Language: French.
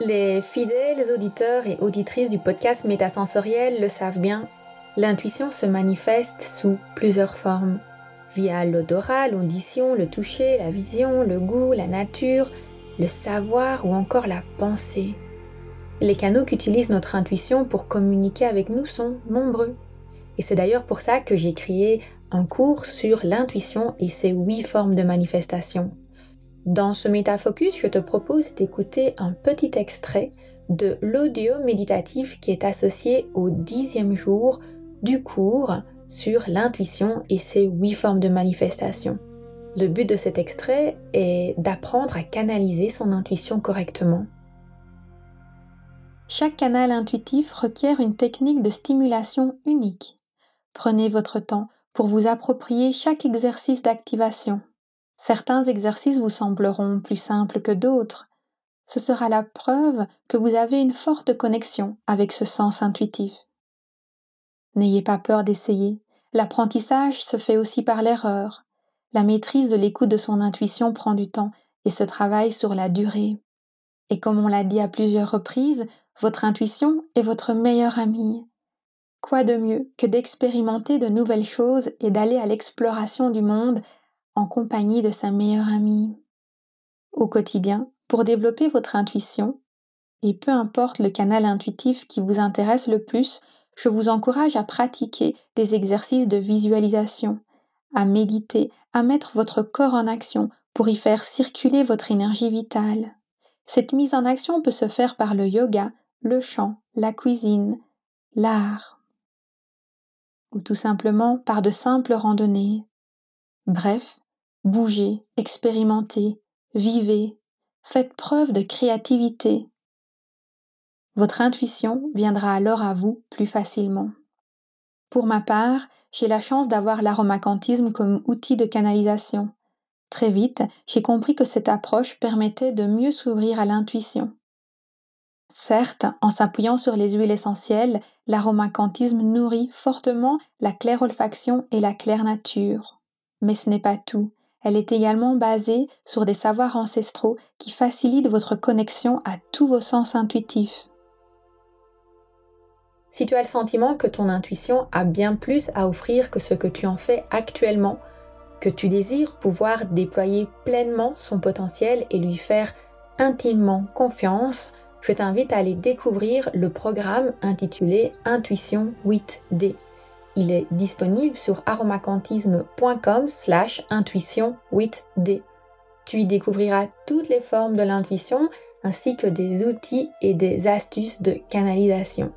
Les fidèles auditeurs et auditrices du podcast Métasensoriel le savent bien, l'intuition se manifeste sous plusieurs formes. Via l'odorat, l'audition, le toucher, la vision, le goût, la nature, le savoir ou encore la pensée. Les canaux qu'utilise notre intuition pour communiquer avec nous sont nombreux. Et c'est d'ailleurs pour ça que j'ai créé un cours sur l'intuition et ses huit formes de manifestation. Dans ce métafocus, je te propose d'écouter un petit extrait de l'audio méditatif qui est associé au dixième jour du cours sur l'intuition et ses huit formes de manifestation. Le but de cet extrait est d'apprendre à canaliser son intuition correctement. Chaque canal intuitif requiert une technique de stimulation unique. Prenez votre temps pour vous approprier chaque exercice d'activation. Certains exercices vous sembleront plus simples que d'autres. Ce sera la preuve que vous avez une forte connexion avec ce sens intuitif. N'ayez pas peur d'essayer. L'apprentissage se fait aussi par l'erreur. La maîtrise de l'écoute de son intuition prend du temps et se travaille sur la durée. Et comme on l'a dit à plusieurs reprises, votre intuition est votre meilleure amie. Quoi de mieux que d'expérimenter de nouvelles choses et d'aller à l'exploration du monde en compagnie de sa meilleure amie. Au quotidien, pour développer votre intuition, et peu importe le canal intuitif qui vous intéresse le plus, je vous encourage à pratiquer des exercices de visualisation, à méditer, à mettre votre corps en action pour y faire circuler votre énergie vitale. Cette mise en action peut se faire par le yoga, le chant, la cuisine, l'art, ou tout simplement par de simples randonnées. Bref, Bougez, expérimentez, vivez, faites preuve de créativité. Votre intuition viendra alors à vous plus facilement. Pour ma part, j'ai la chance d'avoir l'aromacantisme comme outil de canalisation. Très vite, j'ai compris que cette approche permettait de mieux s'ouvrir à l'intuition. Certes, en s'appuyant sur les huiles essentielles, l'aromacantisme nourrit fortement la claire olfaction et la claire nature. Mais ce n'est pas tout. Elle est également basée sur des savoirs ancestraux qui facilitent votre connexion à tous vos sens intuitifs. Si tu as le sentiment que ton intuition a bien plus à offrir que ce que tu en fais actuellement, que tu désires pouvoir déployer pleinement son potentiel et lui faire intimement confiance, je t'invite à aller découvrir le programme intitulé Intuition 8D il est disponible sur aromacantisme.com slash intuition 8D. Tu y découvriras toutes les formes de l'intuition ainsi que des outils et des astuces de canalisation.